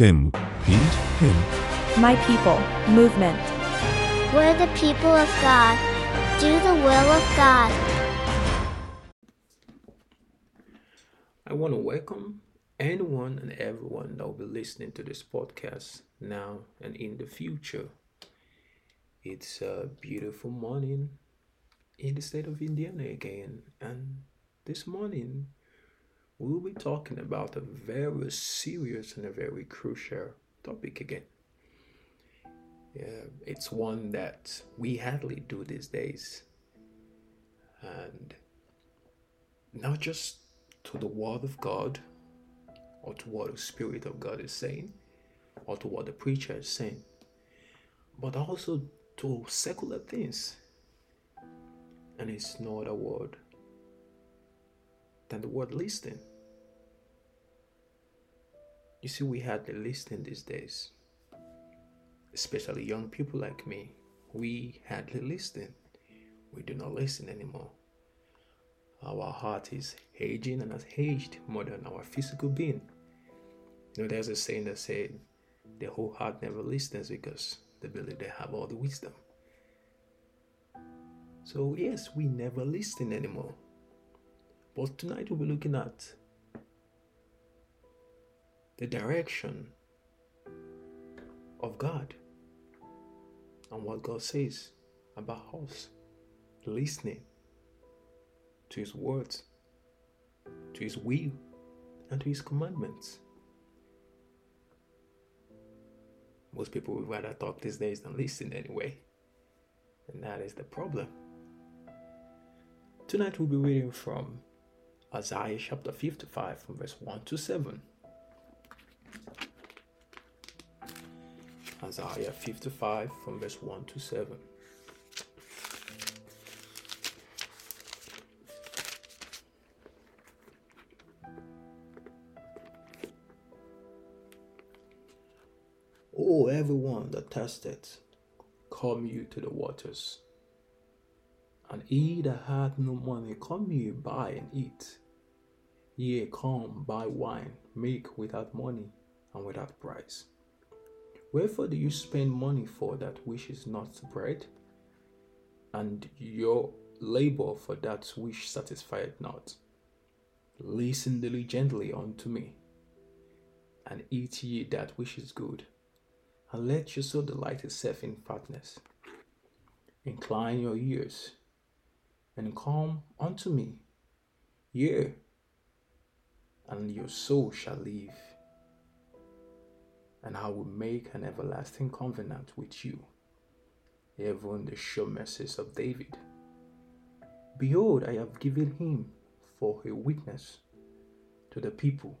Tim, Pete, him. My People movement. We're the people of God. Do the will of God. I want to welcome anyone and everyone that will be listening to this podcast now and in the future. It's a beautiful morning in the state of Indiana again, and this morning we'll be talking about a very serious and a very crucial topic again. Yeah, it's one that we hardly do these days, and not just to the Word of God or to what the Spirit of God is saying or to what the preacher is saying, but also to secular things. And it's no other word than the word listening. You see, we had hardly listen these days, especially young people like me. We hardly listen. We do not listen anymore. Our heart is aging and has aged more than our physical being. You know, there's a saying that said, the whole heart never listens because they believe they have all the wisdom. So, yes, we never listen anymore. But tonight we'll be looking at the direction of God and what God says about us listening to His words, to His will, and to His commandments. Most people would rather talk these days than listen anyway. And that is the problem. Tonight we'll be reading from Isaiah chapter 55 from verse 1 to 7. Isaiah 55 from verse 1 to 7. O everyone that thirsteth, come you to the waters. And he that hath no money, come ye buy and eat. Yea, come buy wine, make without money and without price. Wherefore do you spend money for that which is not bread, and your labor for that which satisfieth not? Listen diligently unto me, and eat ye that which is good, and let your soul delight itself in fatness. Incline your ears, and come unto me, yea, and your soul shall live and I will make an everlasting covenant with you, even the sure mercies of David. Behold, I have given him for a witness to the people,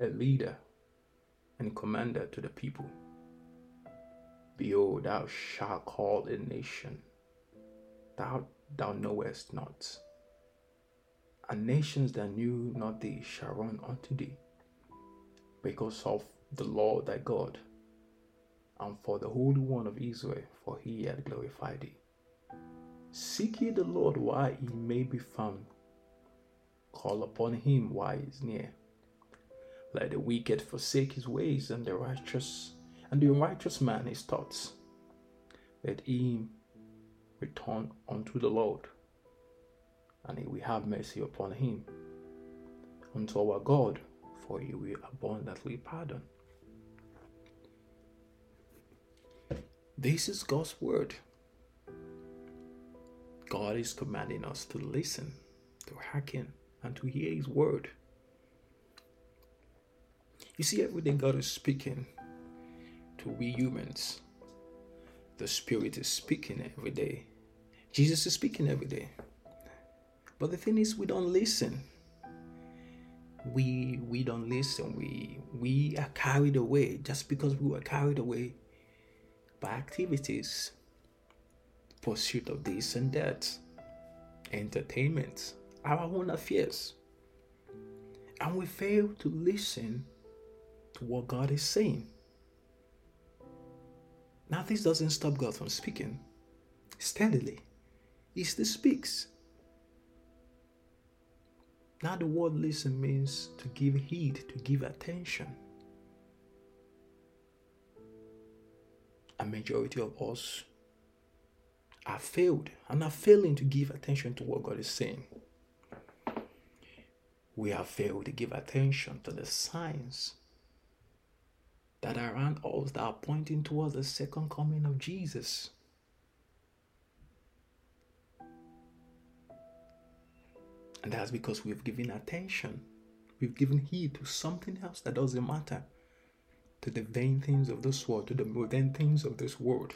a leader and commander to the people. Behold, thou shalt call a nation thou thou knowest not, and nations that knew not thee shall run unto thee, because of the Lord thy God, and for the Holy One of Israel, for he hath glorified thee. Seek ye the Lord while he may be found. Call upon him while he is near. Let the wicked forsake his ways, and the righteous and the unrighteous man his thoughts. Let him return unto the Lord, and he will have mercy upon him. Unto our God, for he will abundantly pardon. This is God's word. God is commanding us to listen, to hearken, and to hear His word. You see, every day God is speaking to we humans. The Spirit is speaking every day. Jesus is speaking every day. But the thing is, we don't listen. We we don't listen. We we are carried away just because we were carried away by activities, pursuit of this and that, entertainment, our own affairs. And we fail to listen to what God is saying. Now, this doesn't stop God from speaking steadily, He still speaks. Now, the word listen means to give heed, to give attention. A majority of us are failed and are failing to give attention to what God is saying. We have failed to give attention to the signs that are around us that are pointing towards the second coming of Jesus. And that's because we've given attention, we've given heed to something else that doesn't matter, to the vain things of this world, to the vain things of this world.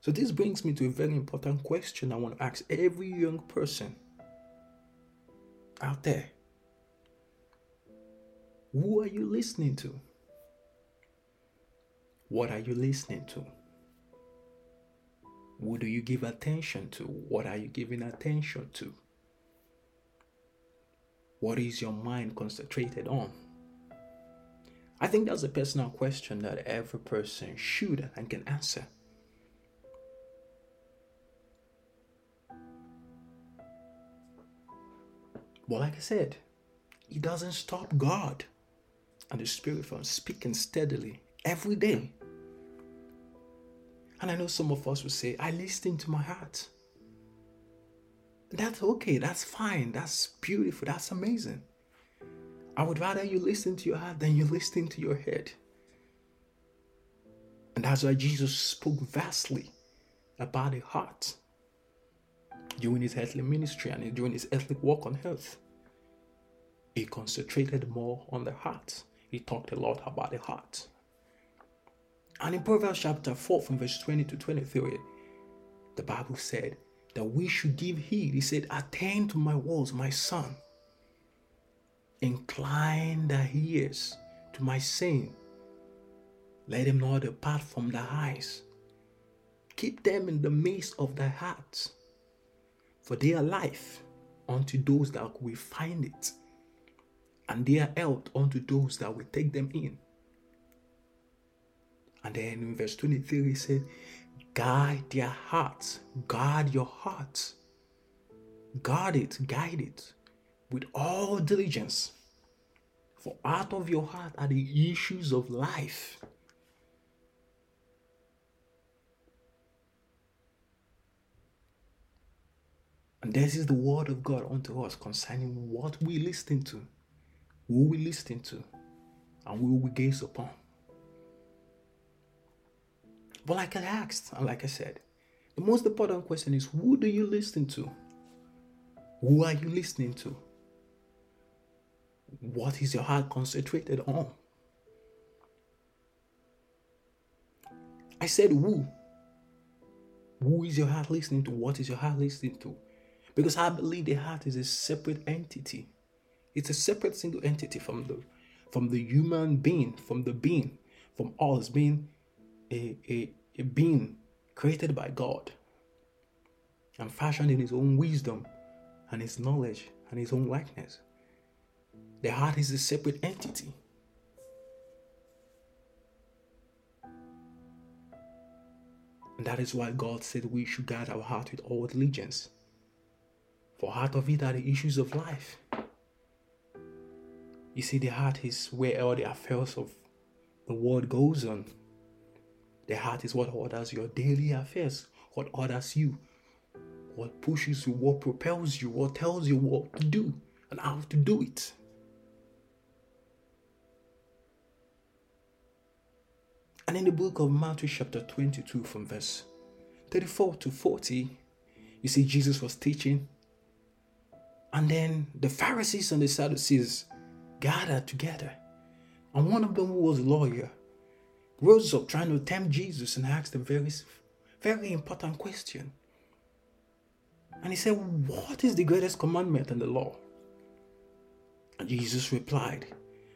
So, this brings me to a very important question I want to ask every young person out there. Who are you listening to? What are you listening to? Who do you give attention to? What are you giving attention to? What is your mind concentrated on? I think that's a personal question that every person should and can answer. But like I said, it doesn't stop God and the Spirit from speaking steadily every day. And I know some of us will say, I listen to my heart. That's okay, that's fine, that's beautiful, that's amazing. I would rather you listen to your heart than you listen to your head. And that's why Jesus spoke vastly about the heart during his earthly ministry and during his earthly walk on earth. He concentrated more on the heart. He talked a lot about the heart. And in Proverbs chapter 4, from verse 20 to 23, the Bible said that we should give heed. He said, Attend to my words, my son. Incline thy ears to my saying. Let them not depart from thy eyes. Keep them in the midst of thy heart, for they are life unto those that will find it, and they are health unto those that will take them in. And then in verse 23, he said, Guide their hearts, guard your hearts, guard it, guide it with all diligence. For out of your heart are the issues of life. And this is the word of God unto us concerning what we listen to, who we listen to, and who we gaze upon. But like I asked, and like I said, the most important question is who do you listen to? Who are you listening to? What is your heart concentrated on? I said who. Who is your heart listening to? What is your heart listening to? Because I believe the heart is a separate entity. It's a separate single entity from the from the human being, from the being, from all us being a, a, a being created by God and fashioned in his own wisdom and his knowledge and his own likeness. The heart is a separate entity. And that is why God said we should guard our heart with all diligence. For out of it are the issues of life. You see, the heart is where all the affairs of the world goes on. The heart is what orders your daily affairs, what orders you, what pushes you, what propels you, what tells you what to do and how to do it. And in the book of Matthew, chapter 22, from verse 34 to 40, you see Jesus was teaching. And then the Pharisees and the Sadducees gathered together. And one of them, was a lawyer, rose up trying to tempt Jesus and asked a very, very important question. And he said, What is the greatest commandment in the law? And Jesus replied,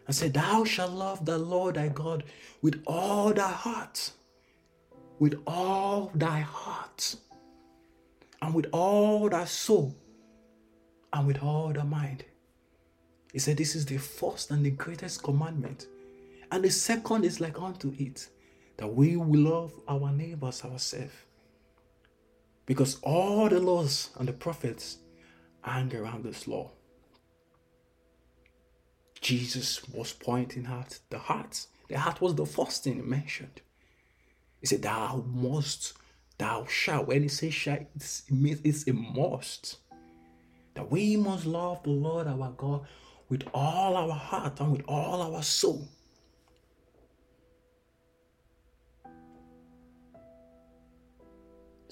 and said, Thou shalt love the Lord thy God with all thy heart, with all thy heart, and with all thy soul, and with all thy mind. He said, This is the first and the greatest commandment. And the second is like unto it that we will love our neighbors ourselves. Because all the laws and the prophets hang around this law. Jesus was pointing at the heart. The heart was the first thing he mentioned. He said, Thou must, thou shalt. When he says shall, it's, it's a must. That we must love the Lord our God with all our heart and with all our soul.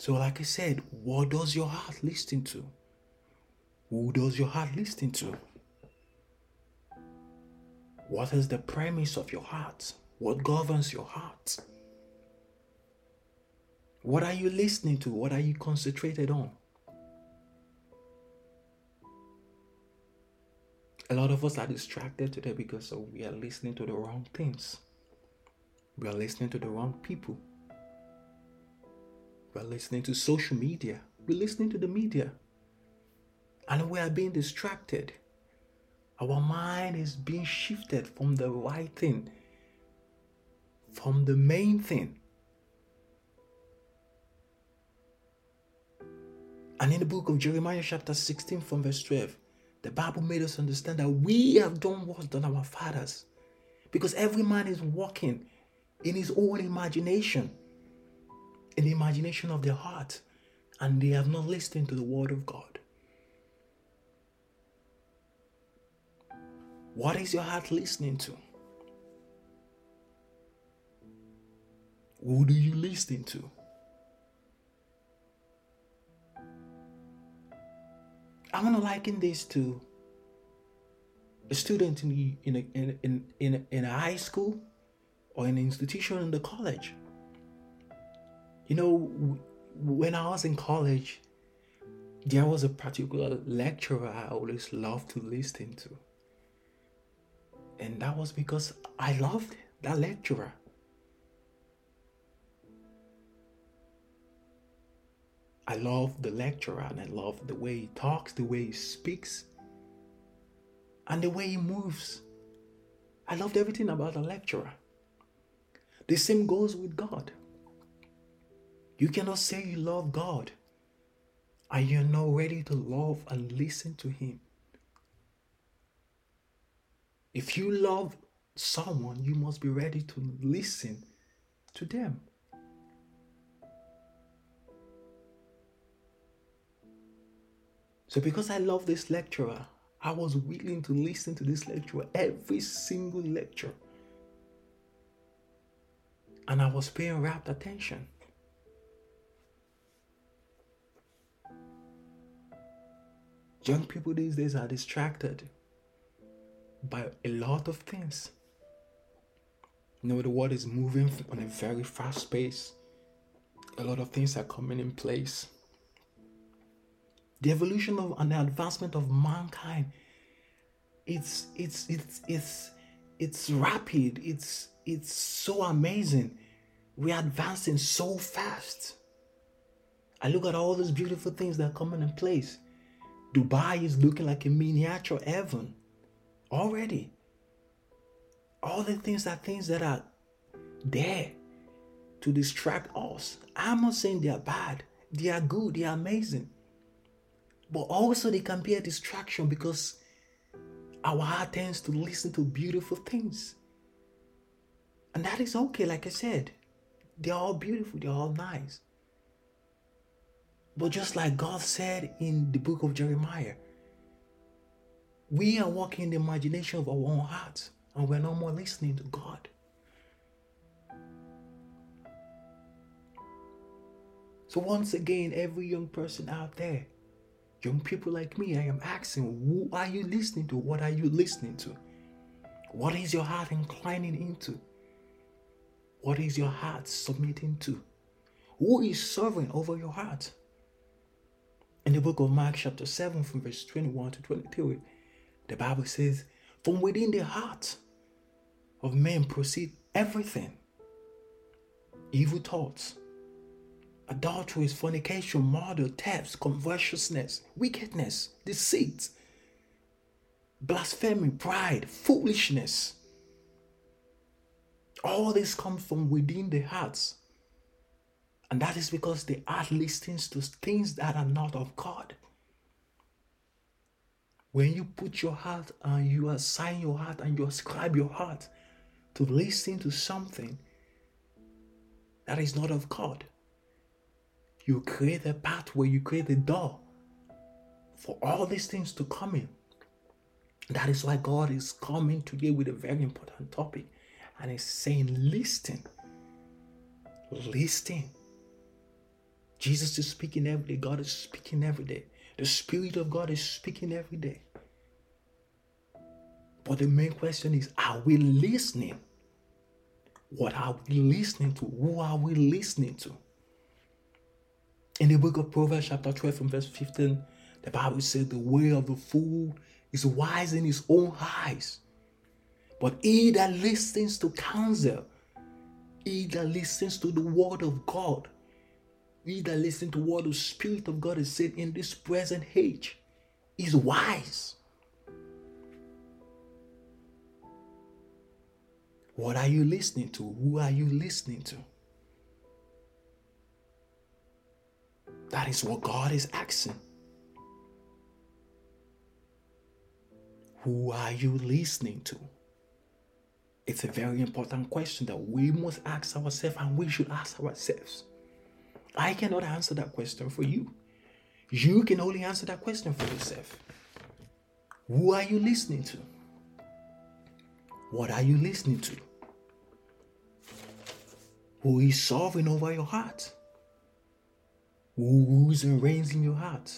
So, like I said, what does your heart listen to? Who does your heart listen to? What is the premise of your heart? What governs your heart? What are you listening to? What are you concentrated on? A lot of us are distracted today because we are listening to the wrong things. We are listening to the wrong people. We're listening to social media. We're listening to the media. And we are being distracted. Our mind is being shifted from the right thing, from the main thing. And in the book of Jeremiah, chapter 16, from verse 12, the Bible made us understand that we have done worse than our fathers. Because every man is walking in his own imagination in the imagination of their heart, and they have not listened to the word of God. What is your heart listening to? Who do you listen to? I'm gonna liken this to a student in the, in a, in in, in a high school or an institution in the college. You know, when I was in college, there was a particular lecturer I always loved to listen to. And that was because I loved that lecturer. I love the lecturer and I love the way he talks, the way he speaks, and the way he moves. I loved everything about the lecturer. The same goes with God. You cannot say you love God and you're not ready to love and listen to Him. If you love someone, you must be ready to listen to them. So, because I love this lecturer, I was willing to listen to this lecturer every single lecture. And I was paying rapt attention. Young people these days are distracted by a lot of things. You know, the world is moving on a very fast pace. A lot of things are coming in place. The evolution of and the advancement of mankind, it's it's it's it's it's rapid. It's it's so amazing. We're advancing so fast. I look at all those beautiful things that are coming in place. Dubai is looking like a miniature heaven already. All the things are things that are there to distract us. I'm not saying they are bad, they are good, they are amazing. But also, they can be a distraction because our heart tends to listen to beautiful things. And that is okay, like I said. They're all beautiful, they're all nice. But just like God said in the book of Jeremiah, we are walking in the imagination of our own hearts and we're no more listening to God. So, once again, every young person out there, young people like me, I am asking, who are you listening to? What are you listening to? What is your heart inclining into? What is your heart submitting to? Who is sovereign over your heart? In the book of Mark, chapter 7, from verse 21 to 22, the Bible says, From within the heart of men proceed everything evil thoughts, adultery, fornication, murder, thefts, covetousness, wickedness, deceit, blasphemy, pride, foolishness. All this comes from within the hearts and that is because the heart listens to things that are not of God. When you put your heart and you assign your heart and you ascribe your heart to listen to something that is not of God, you create a pathway, you create a door for all these things to come in. That is why God is coming today with a very important topic and is saying, Listen, listen. Jesus is speaking every day, God is speaking every day. The Spirit of God is speaking every day. But the main question is are we listening? What are we listening to? Who are we listening to? In the book of Proverbs, chapter 12, from verse 15, the Bible says, The way of the fool is wise in his own eyes. But he that listens to counsel, he that listens to the word of God, he that listens to what the Spirit of God is saying in this present age is wise. What are you listening to? Who are you listening to? That is what God is asking. Who are you listening to? It's a very important question that we must ask ourselves and we should ask ourselves. I cannot answer that question for you. You can only answer that question for yourself. Who are you listening to? What are you listening to? Who is sovereign over your heart? Who rules and reigns in your heart?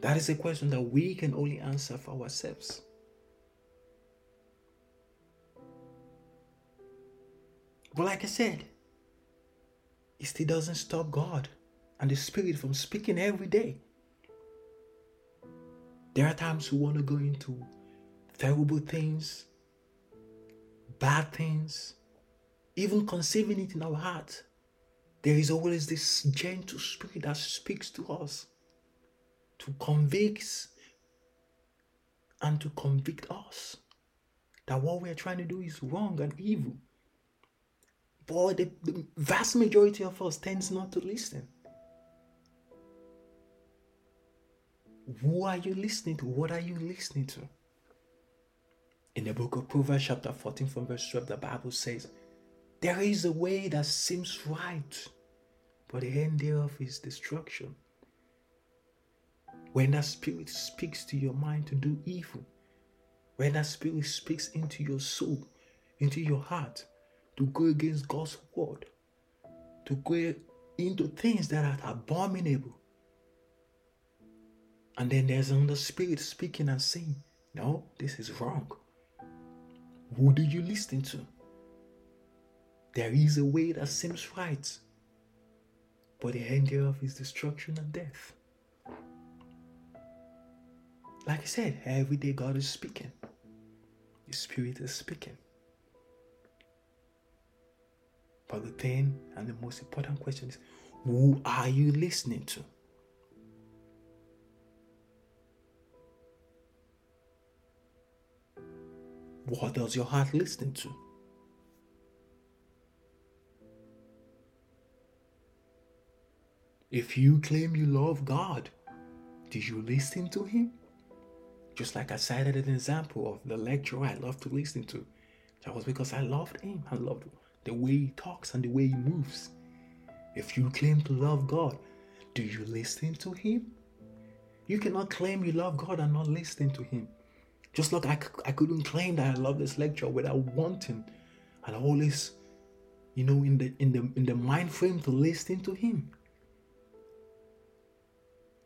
That is a question that we can only answer for ourselves. But like I said, it still doesn't stop God and the Spirit from speaking every day. There are times we want to go into terrible things, bad things, even conceiving it in our heart. There is always this gentle spirit that speaks to us to convict and to convict us that what we're trying to do is wrong and evil. But the, the vast majority of us tends not to listen. Who are you listening to? What are you listening to? In the book of Proverbs, chapter 14, from verse 12, the Bible says, There is a way that seems right, but the end thereof is destruction. When that spirit speaks to your mind to do evil, when that spirit speaks into your soul, into your heart, to go against God's word, to go into things that are abominable. And then there's another spirit speaking and saying, No, this is wrong. Who do you listen to? There is a way that seems right, but the end thereof is destruction and death. Like I said, every day God is speaking. The Spirit is speaking. But the thing and the most important question is who are you listening to? What does your heart listen to? If you claim you love God, do you listen to Him? Just like I cited an example of the lecturer I love to listen to. That was because I loved him. I loved the way he talks and the way he moves. If you claim to love God, do you listen to him? You cannot claim you love God and not listen to him. Just like I, I couldn't claim that I love this lecture without wanting and always, you know, in the in the in the mind frame to listen to him.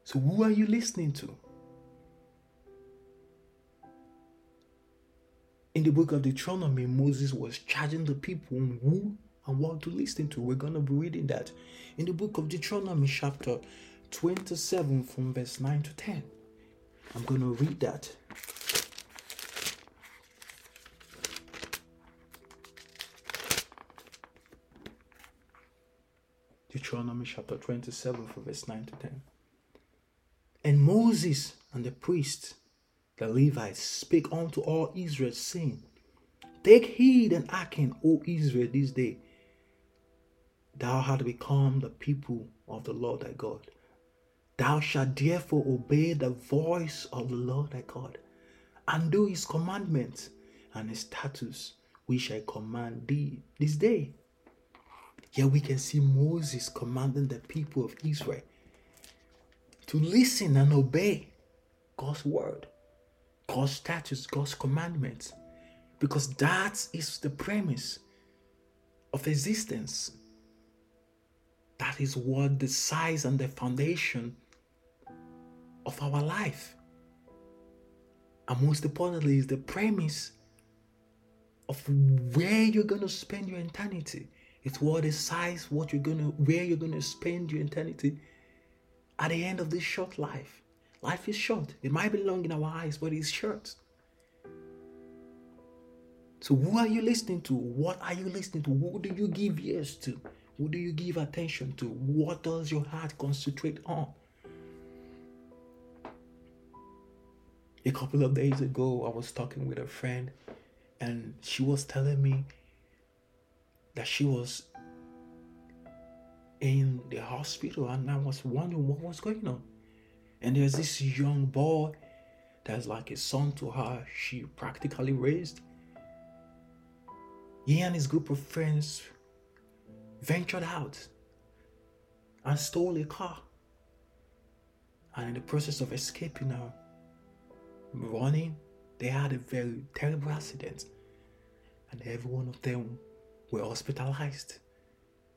So who are you listening to? In the book of Deuteronomy, Moses was charging the people who and what to listen to. We're going to be reading that in the book of Deuteronomy, chapter 27, from verse 9 to 10. I'm going to read that. Deuteronomy chapter 27, from verse 9 to 10. And Moses and the priests the Levites speak unto all Israel, saying, Take heed and hearken, O Israel, this day. Thou hast become the people of the Lord thy God. Thou shalt therefore obey the voice of the Lord thy God, and do his commandments and his statutes, which I command thee this day. Here we can see Moses commanding the people of Israel to listen and obey God's word, God's statutes, God's commandments, because that is the premise of existence. That is what the size and the foundation of our life. And most importantly, is the premise of where you're going to spend your eternity. It's what decides what you're gonna where you're gonna spend your eternity at the end of this short life. Life is short. It might be long in our eyes, but it's short. So who are you listening to? What are you listening to? Who do you give ears to? Who do you give attention to? What does your heart concentrate on? A couple of days ago, I was talking with a friend, and she was telling me that she was in the hospital, and I was wondering what was going on. And there's this young boy that's like a son to her, she practically raised. He and his group of friends ventured out and stole a car. And in the process of escaping now, running, they had a very terrible accident. And every one of them were hospitalized.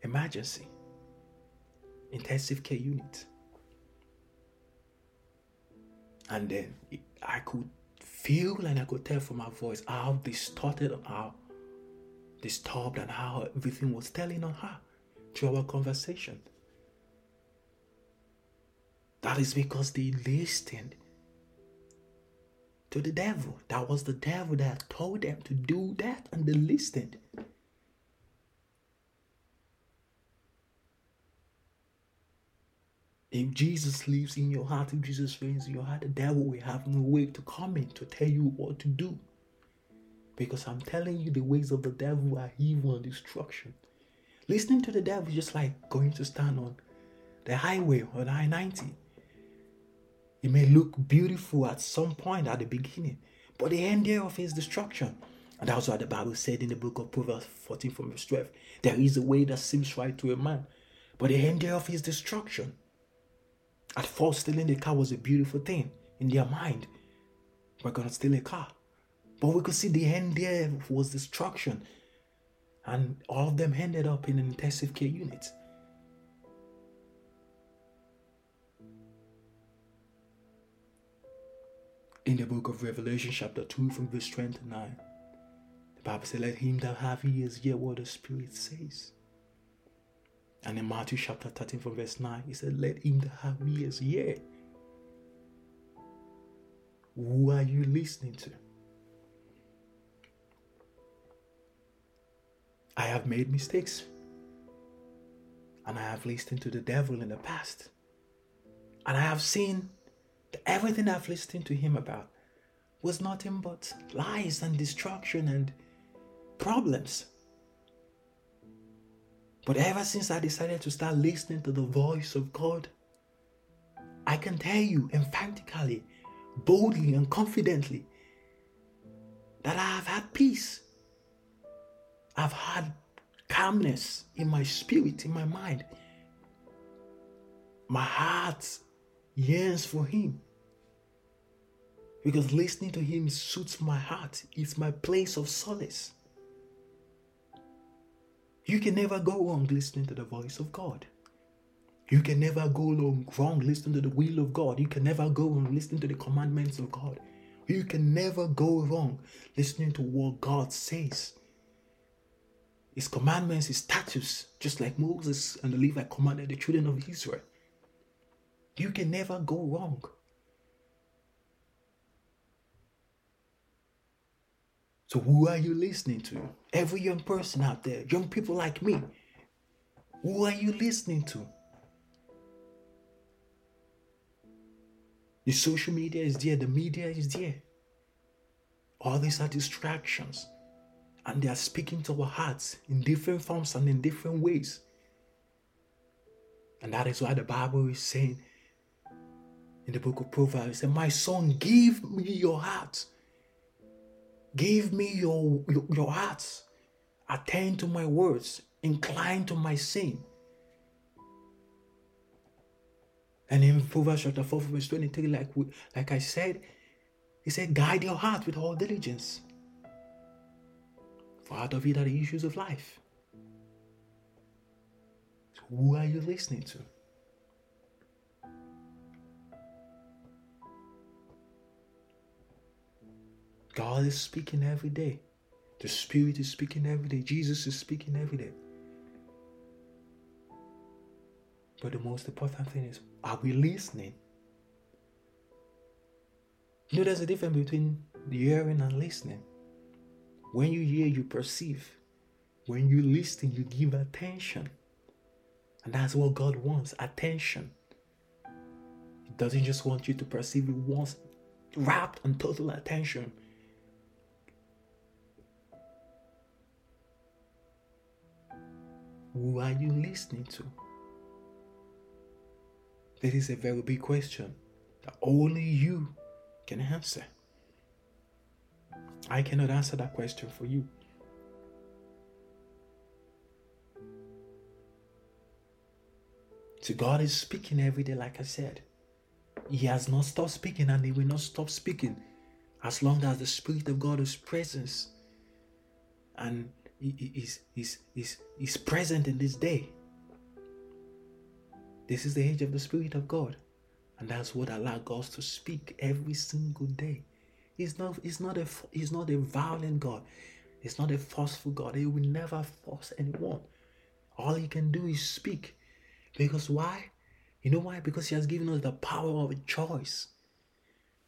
Emergency. Intensive care unit. And then I could feel and I could tell from my voice how distorted how disturbed and how everything was telling on her through our conversation. That is because they listened to the devil. That was the devil that told them to do that, and they listened. If Jesus lives in your heart, if Jesus reigns in your heart, the devil will have no way to come in to tell you what to do. Because I'm telling you, the ways of the devil are evil and destruction. Listening to the devil is just like going to stand on the highway on I 90. It may look beautiful at some point at the beginning, but the end thereof is destruction. And that's what the Bible said in the book of Proverbs 14 from verse 12. There is a way that seems right to a man, but the end thereof is destruction. At first, stealing the car was a beautiful thing in their mind. We're gonna steal a car. But we could see the end there was destruction. And all of them ended up in an intensive care unit. In the book of Revelation, chapter 2, from verse 29, the Bible says, Let him that have ears hear what the Spirit says. And in Matthew chapter 13, from verse 9, he said, Let him that have ears hear. Who are you listening to? I have made mistakes. And I have listened to the devil in the past. And I have seen that everything I've listened to him about was nothing but lies and destruction and problems. But ever since I decided to start listening to the voice of God, I can tell you emphatically, boldly, and confidently that I have had peace. I've had calmness in my spirit, in my mind. My heart yearns for Him. Because listening to Him suits my heart, it's my place of solace. You can never go wrong listening to the voice of God. You can never go wrong listening to the will of God. You can never go wrong listening to the commandments of God. You can never go wrong listening to what God says. His commandments, his statutes, just like Moses and the Levite commanded the children of Israel. You can never go wrong. So, who are you listening to? Every young person out there, young people like me, who are you listening to? The social media is there, the media is there. All these are distractions. And they are speaking to our hearts in different forms and in different ways. And that is why the Bible is saying in the book of Proverbs, My son, give me your heart. Give me your, your, your hearts. Attend to my words. Incline to my sin. And in Proverbs chapter 4, verse 23, like, we, like I said, he said, Guide your heart with all diligence. For out of it are the issues of life. Who are you listening to? God is speaking every day. The Spirit is speaking every day. Jesus is speaking every day. But the most important thing is, are we listening? You know, there's a difference between hearing and listening. When you hear, you perceive. When you listen, you give attention. And that's what God wants attention. He doesn't just want you to perceive, He wants rapt and total attention. Who are you listening to? That is a very big question that only you can answer. I cannot answer that question for you. So God is speaking every day, like I said. He has not stopped speaking and he will not stop speaking as long as the Spirit of God is present and is, is, is, is present in this day. This is the age of the Spirit of God. And that's what allows God to speak every single day. He's not, he's not a he's not a violent God. He's not a forceful God. He will never force anyone. All he can do is speak. Because why? You know why? Because he has given us the power of a choice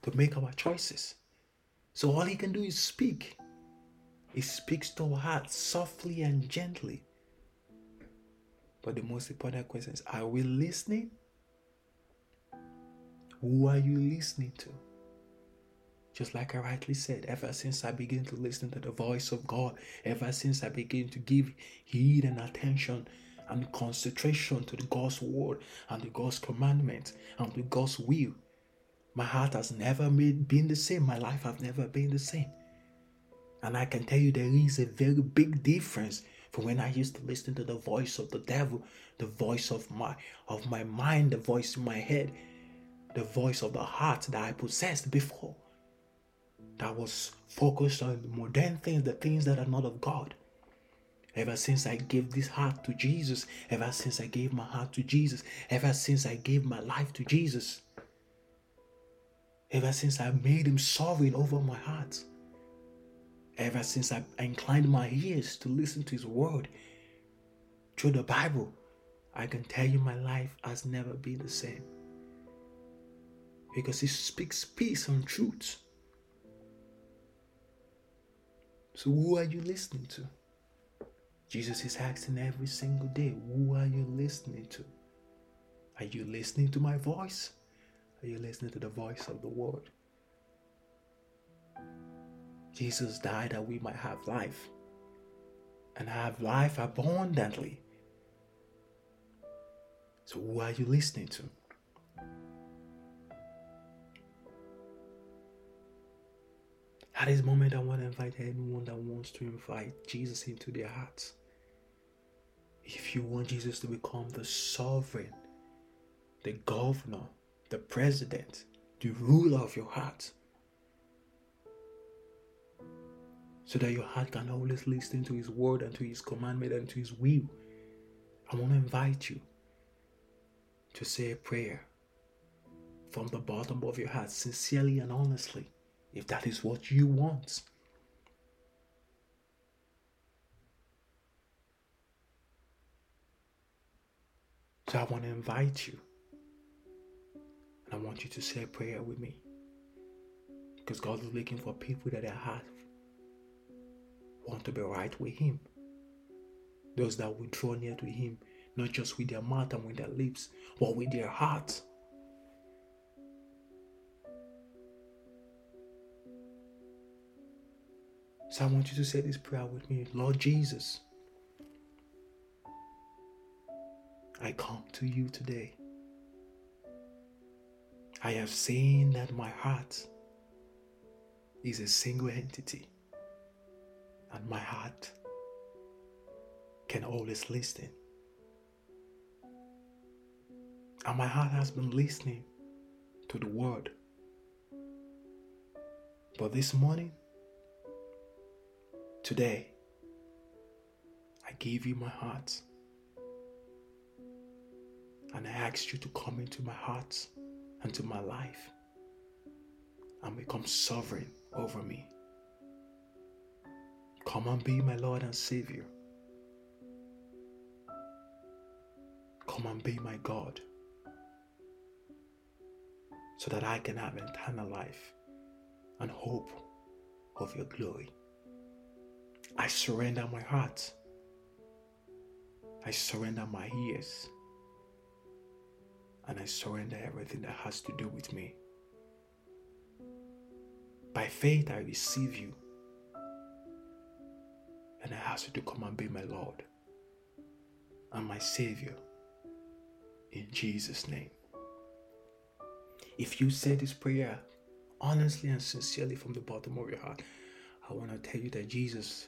to make our choices. So all he can do is speak. He speaks to our hearts softly and gently. But the most important question is are we listening? Who are you listening to? Just like I rightly said, ever since I began to listen to the voice of God, ever since I began to give heed and attention and concentration to the God's word and the God's commandment and the God's will, my heart has never made, been the same. My life has never been the same. And I can tell you there is a very big difference from when I used to listen to the voice of the devil, the voice of my of my mind, the voice in my head, the voice of the heart that I possessed before. That was focused on modern things, the things that are not of God. Ever since I gave this heart to Jesus, ever since I gave my heart to Jesus, ever since I gave my life to Jesus, ever since I made him sovereign over my heart, Ever since I inclined my ears to listen to His Word through the Bible, I can tell you my life has never been the same. Because He speaks peace and truth. So, who are you listening to? Jesus is asking every single day, Who are you listening to? Are you listening to my voice? Are you listening to the voice of the Word? Jesus died that we might have life and have life abundantly. So, who are you listening to? At this moment, I want to invite anyone that wants to invite Jesus into their hearts. If you want Jesus to become the sovereign, the governor, the president, the ruler of your heart, so that your heart can always listen to His word and to His commandment and to His will. I want to invite you to say a prayer from the bottom of your heart, sincerely and honestly, if that is what you want. So I want to invite you. And I want you to say a prayer with me. Because God is looking for people that are heart want to be right with Him. Those that will draw near to Him, not just with their mouth and with their lips, but with their heart. So I want you to say this prayer with me Lord Jesus, I come to you today. I have seen that my heart is a single entity, and my heart can always listen. And my heart has been listening to the word. But this morning, today, I give you my heart. And I ask you to come into my heart and to my life and become sovereign over me. Come and be my Lord and Savior. Come and be my God so that I can have eternal life and hope of your glory. I surrender my heart. I surrender my ears. And I surrender everything that has to do with me. By faith, I receive you. Ask you to come and be my Lord and my Savior. In Jesus' name. If you say this prayer honestly and sincerely from the bottom of your heart, I want to tell you that Jesus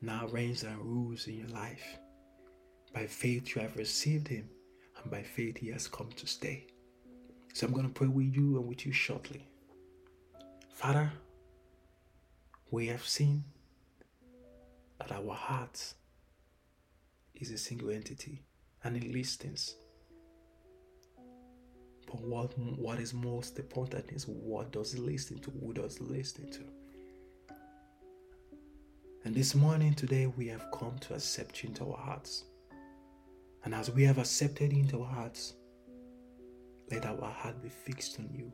now reigns and rules in your life. By faith, you have received Him, and by faith, He has come to stay. So I'm going to pray with you and with you shortly. Father, we have seen that our hearts is a single entity and it listens. But what what is most important is what does it listen to? Who does it listen to? And this morning, today, we have come to accept you into our hearts. And as we have accepted you into our hearts, let our heart be fixed on you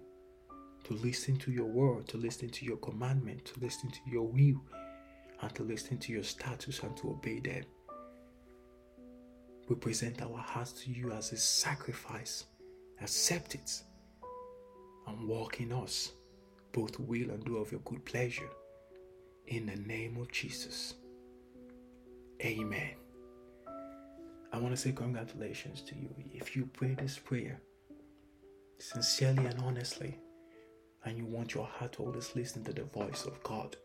to listen to your word, to listen to your commandment, to listen to your will, and to listen to your statutes and to obey them. We present our hearts to you as a sacrifice. Accept it and walk in us, both will and do of your good pleasure. In the name of Jesus. Amen. I want to say congratulations to you. If you pray this prayer sincerely and honestly, and you want your heart to always listen to the voice of God.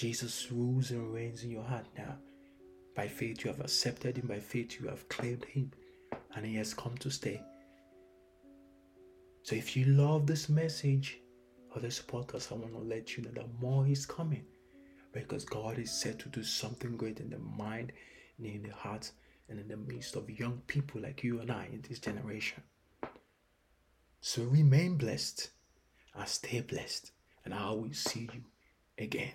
Jesus rules and reigns in your heart now. By faith, you have accepted Him. By faith, you have claimed Him. And He has come to stay. So if you love this message or this podcast, I want to let you know that more is coming. Because God is set to do something great in the mind and in the heart and in the midst of young people like you and I in this generation. So remain blessed and stay blessed, and I will see you again.